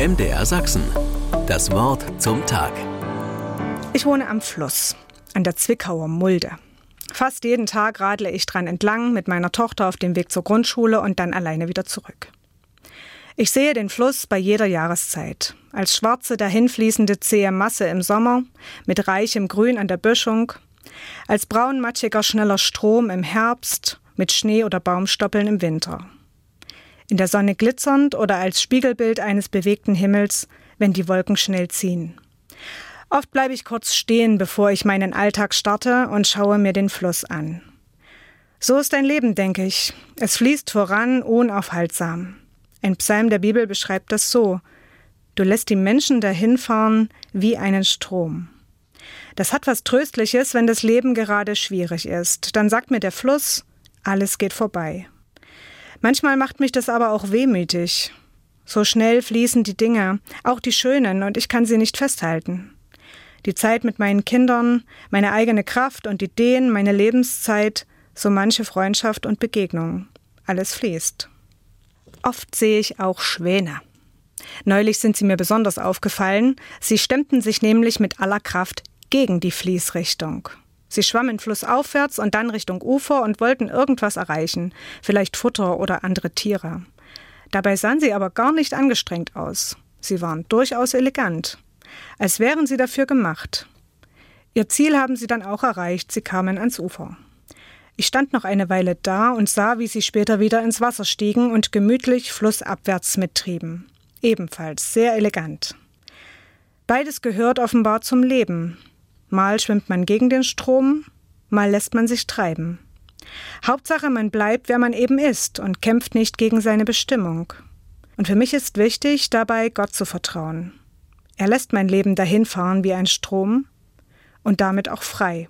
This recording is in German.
MDR Sachsen. Das Wort zum Tag. Ich wohne am Fluss, an der Zwickauer Mulde. Fast jeden Tag radle ich dran entlang mit meiner Tochter auf dem Weg zur Grundschule und dann alleine wieder zurück. Ich sehe den Fluss bei jeder Jahreszeit. Als schwarze, dahinfließende zähe Masse im Sommer, mit reichem Grün an der Böschung, als braunmatschiger, schneller Strom im Herbst, mit Schnee oder Baumstoppeln im Winter in der Sonne glitzernd oder als Spiegelbild eines bewegten Himmels, wenn die Wolken schnell ziehen. Oft bleibe ich kurz stehen, bevor ich meinen Alltag starte und schaue mir den Fluss an. So ist ein Leben, denke ich. Es fließt voran, unaufhaltsam. Ein Psalm der Bibel beschreibt das so. Du lässt die Menschen dahinfahren wie einen Strom. Das hat was Tröstliches, wenn das Leben gerade schwierig ist. Dann sagt mir der Fluss, alles geht vorbei. Manchmal macht mich das aber auch wehmütig. So schnell fließen die Dinge, auch die schönen, und ich kann sie nicht festhalten. Die Zeit mit meinen Kindern, meine eigene Kraft und Ideen, meine Lebenszeit, so manche Freundschaft und Begegnung. Alles fließt. Oft sehe ich auch Schwäne. Neulich sind sie mir besonders aufgefallen. Sie stemmten sich nämlich mit aller Kraft gegen die Fließrichtung. Sie schwammen flussaufwärts und dann Richtung Ufer und wollten irgendwas erreichen, vielleicht Futter oder andere Tiere. Dabei sahen sie aber gar nicht angestrengt aus. Sie waren durchaus elegant, als wären sie dafür gemacht. Ihr Ziel haben sie dann auch erreicht, sie kamen ans Ufer. Ich stand noch eine Weile da und sah, wie sie später wieder ins Wasser stiegen und gemütlich flussabwärts mittrieben. Ebenfalls sehr elegant. Beides gehört offenbar zum Leben, Mal schwimmt man gegen den Strom, mal lässt man sich treiben. Hauptsache, man bleibt, wer man eben ist und kämpft nicht gegen seine Bestimmung. Und für mich ist wichtig, dabei Gott zu vertrauen. Er lässt mein Leben dahinfahren wie ein Strom und damit auch frei.